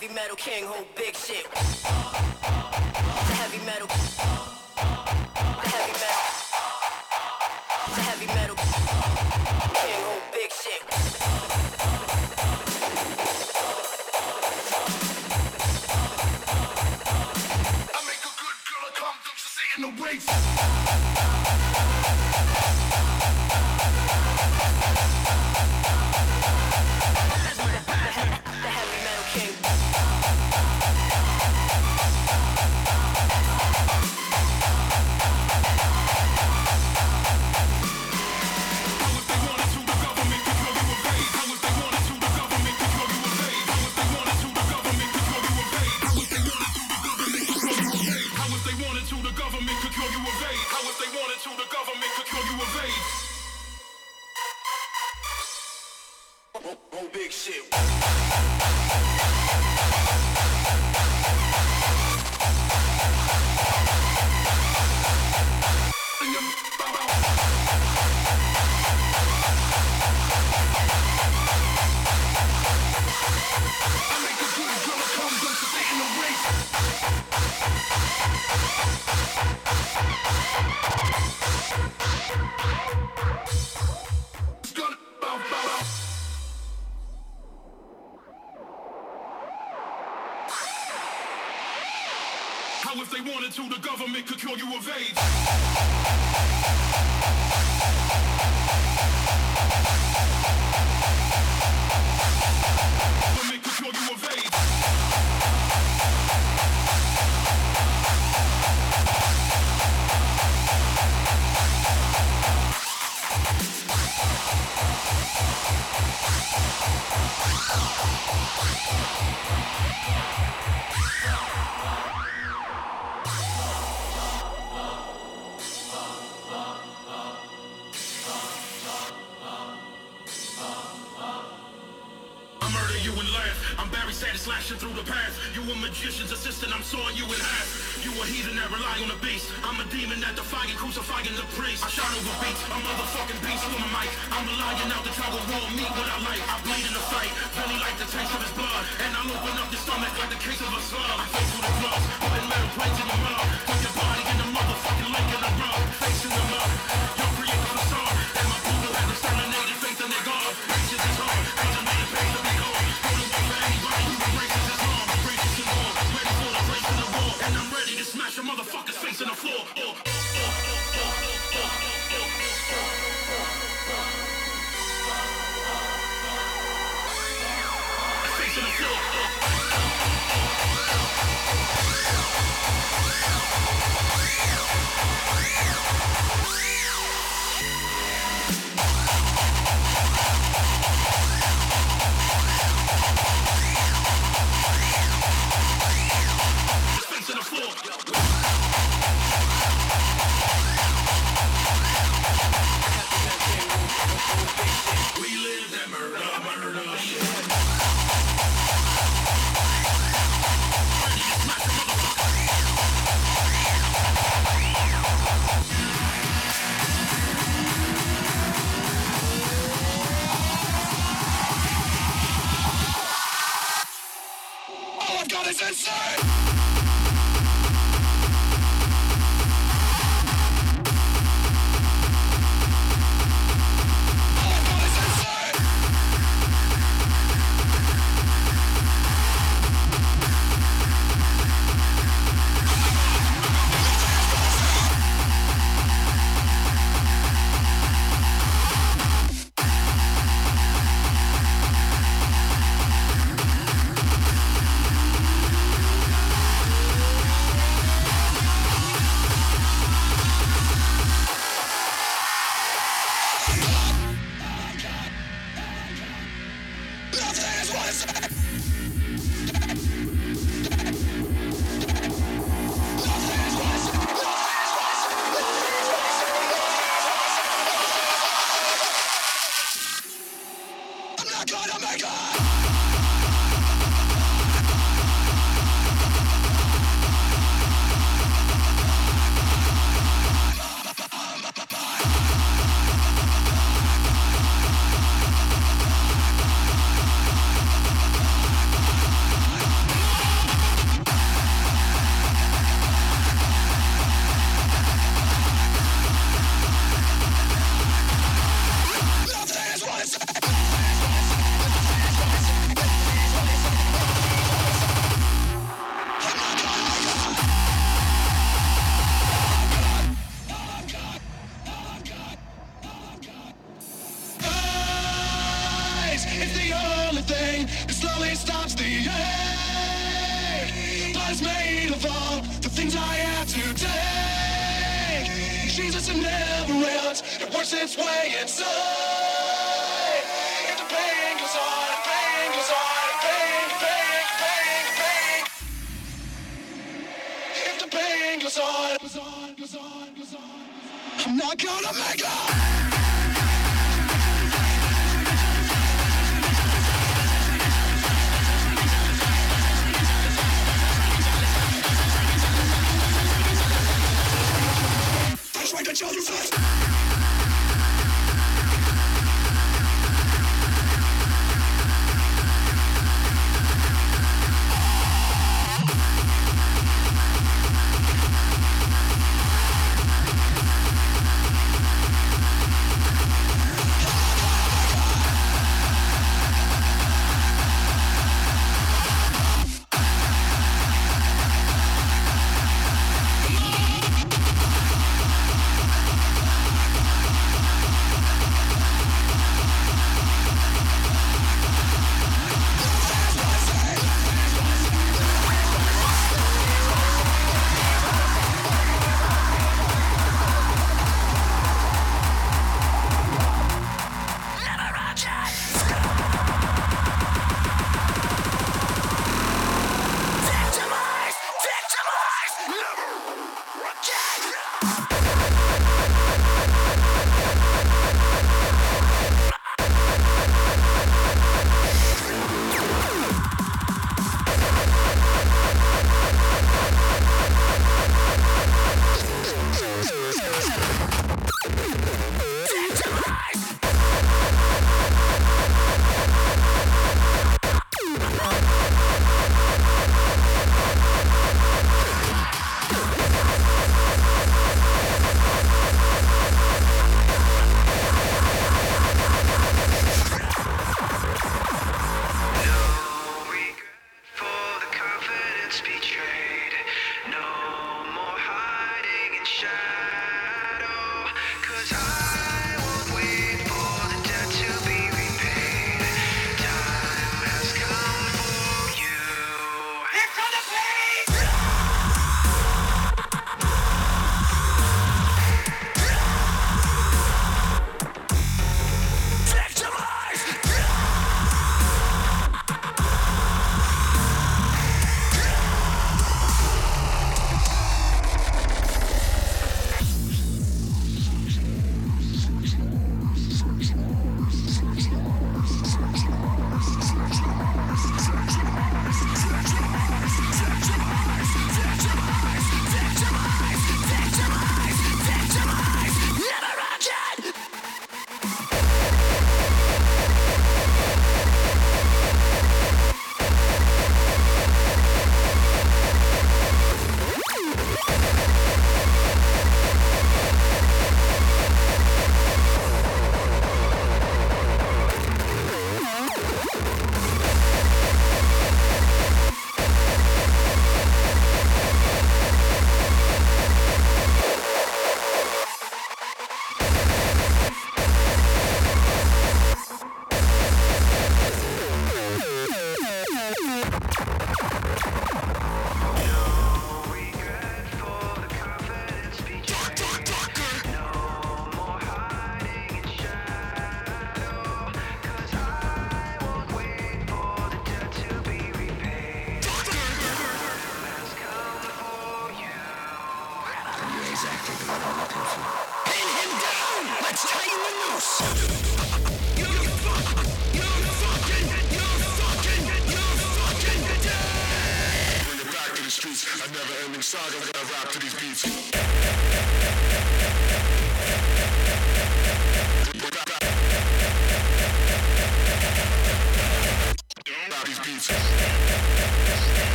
heavy metal king, hold big shit. The heavy metal. insane Nobody stops the hate. Life's made of all the things I have to take. Jesus, it never ends. It works its way inside. If the pain goes on, the pain goes on. I'm not gonna make it! break a children's hearts.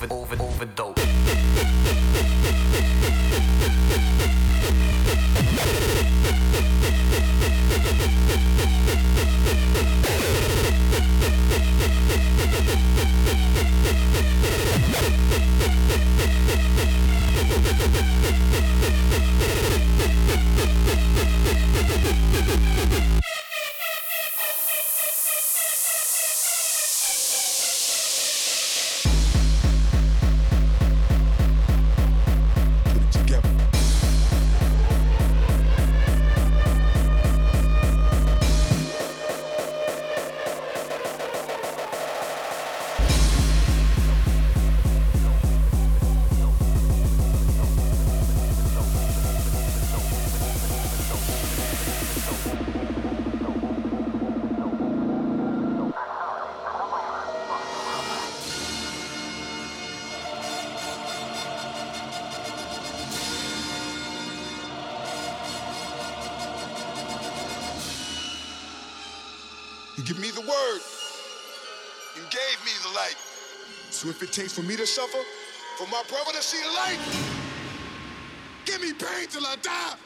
over over overdose. If it takes for me to suffer, for my brother to see light, give me pain till I die.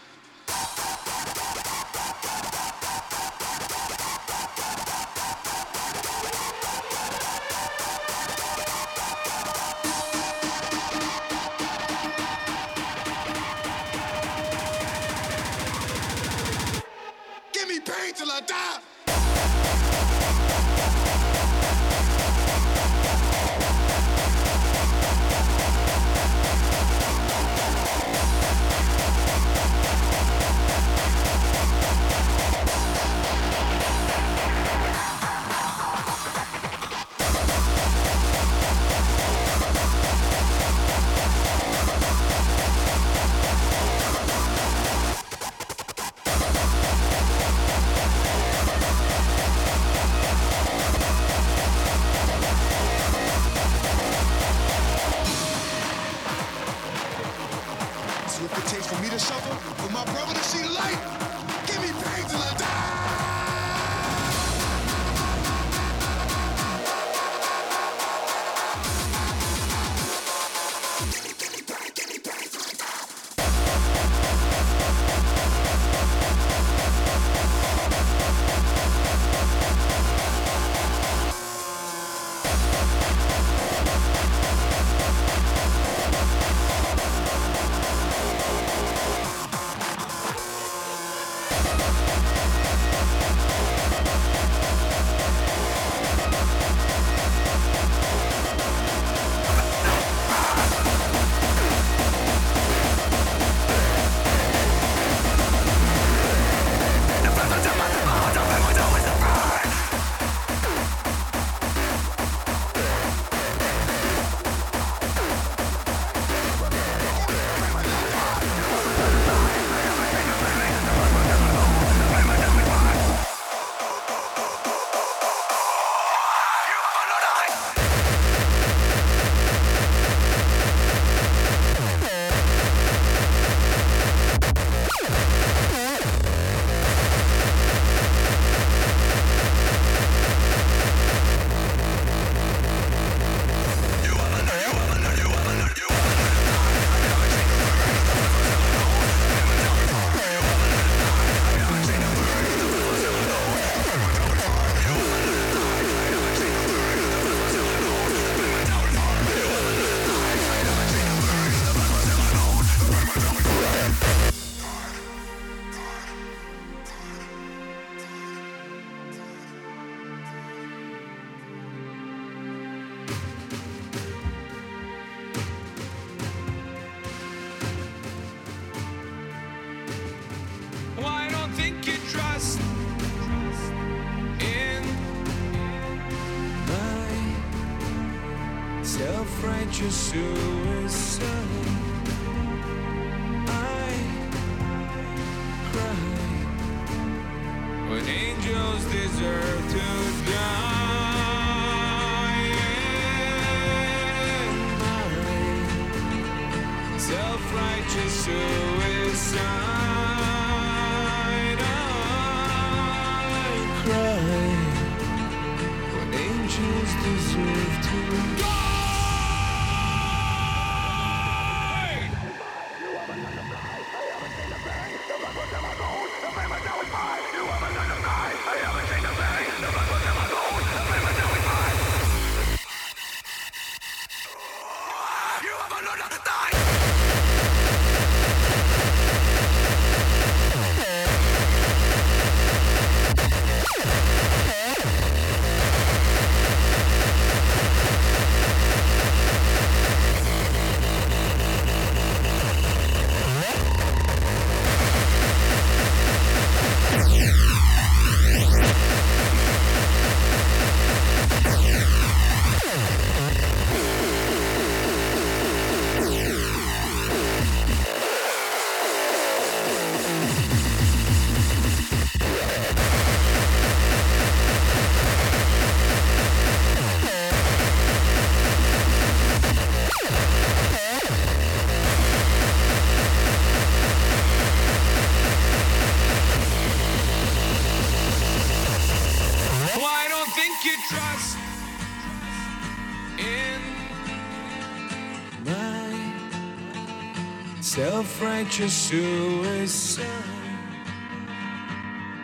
Self-righteous suicide.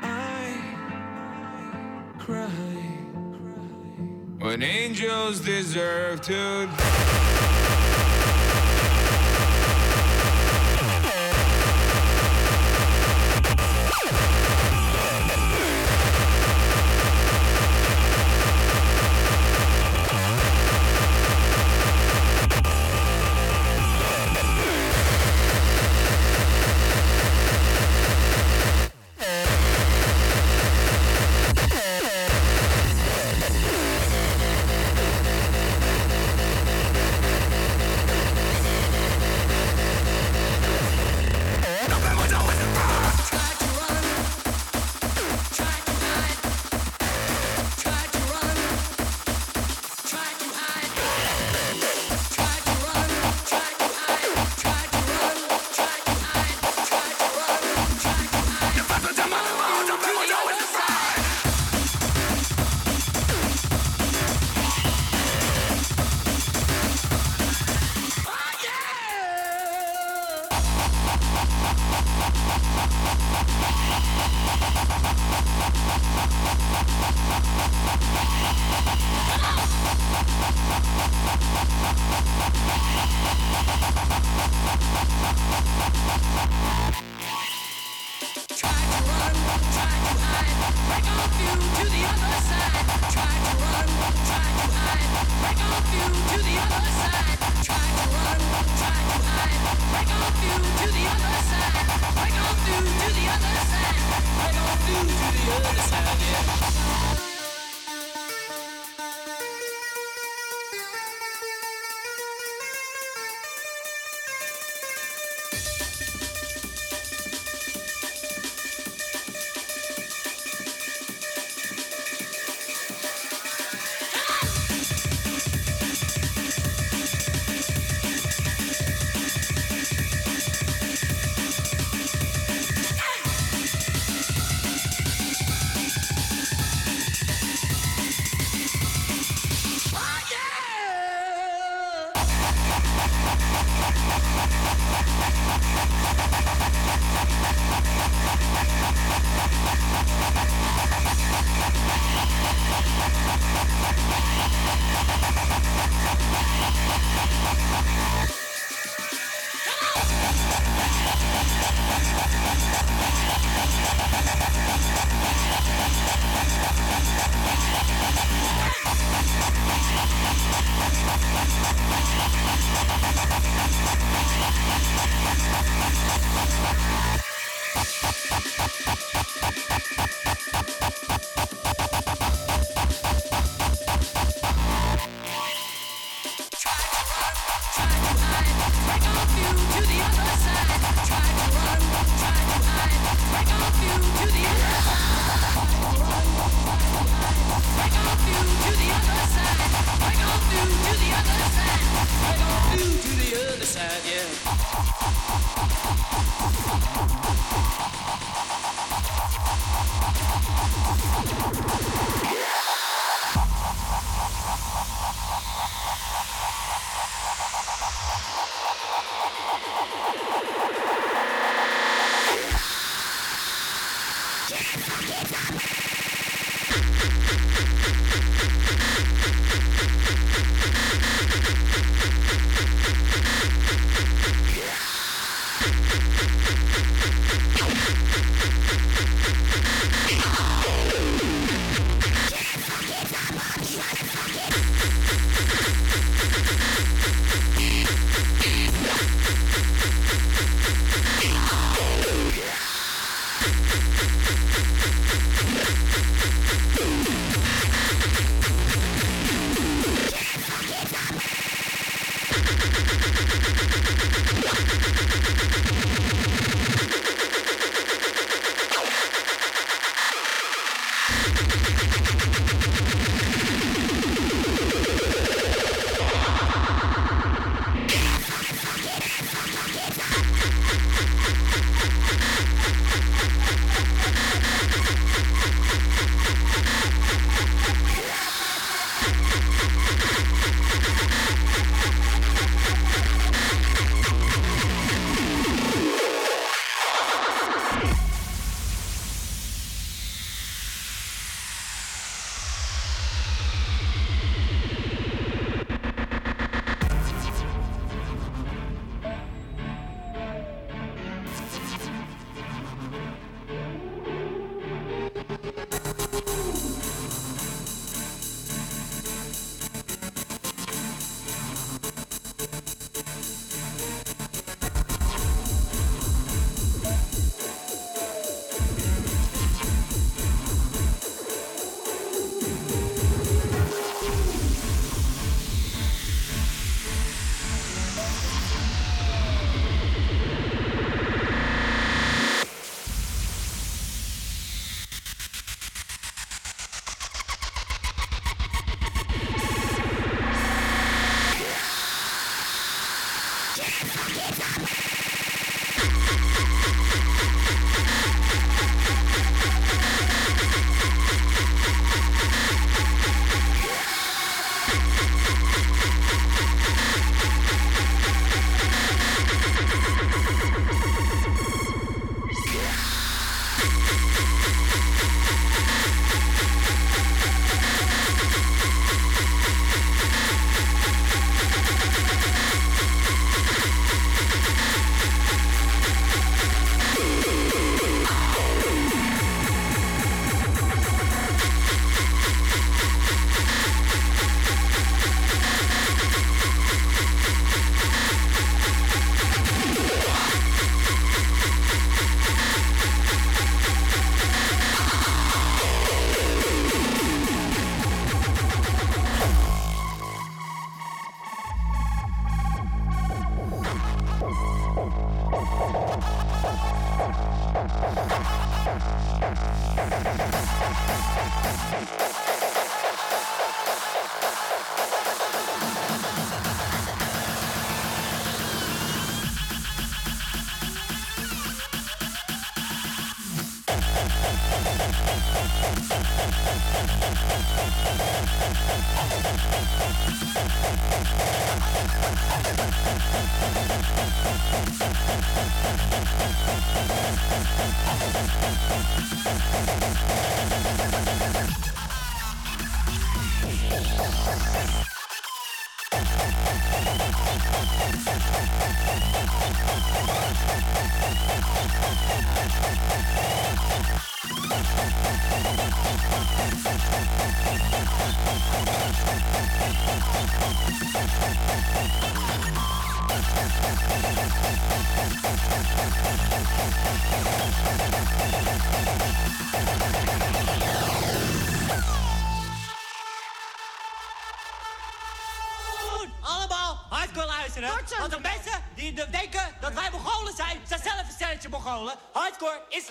I cry when angels deserve to.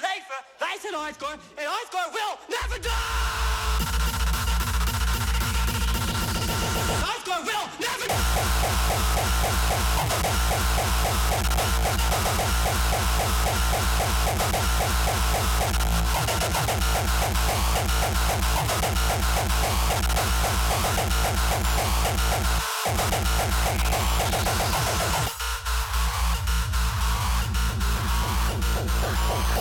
days later, wij zijn hardcore will never die! Will never die!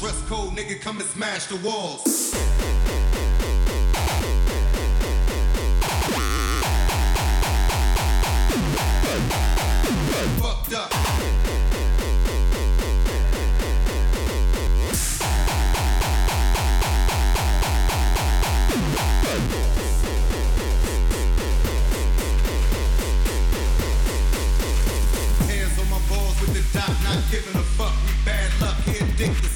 dress code, nigga, come and smash the walls. Fucked up. Hands on my balls with the dot, not giving a fuck. We bad luck.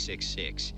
666.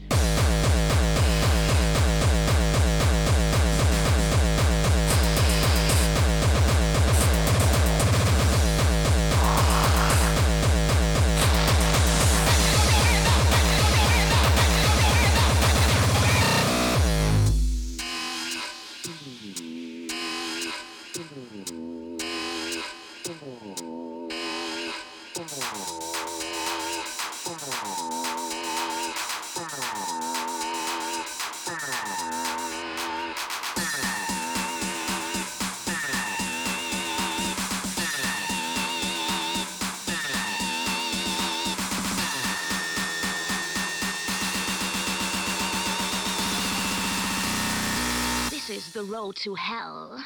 The road to hell.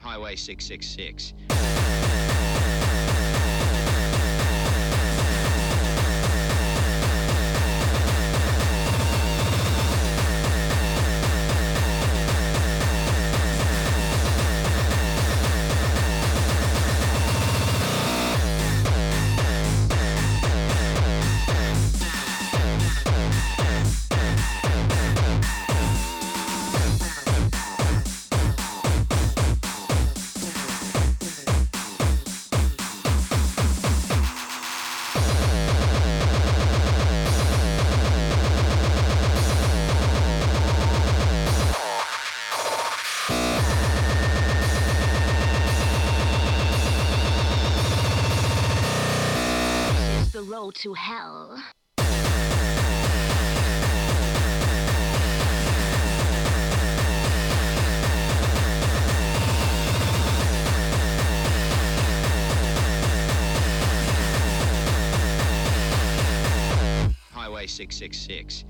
Highway 666. To hell. Highway 666.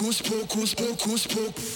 poucos, poucos, poucos, poucos.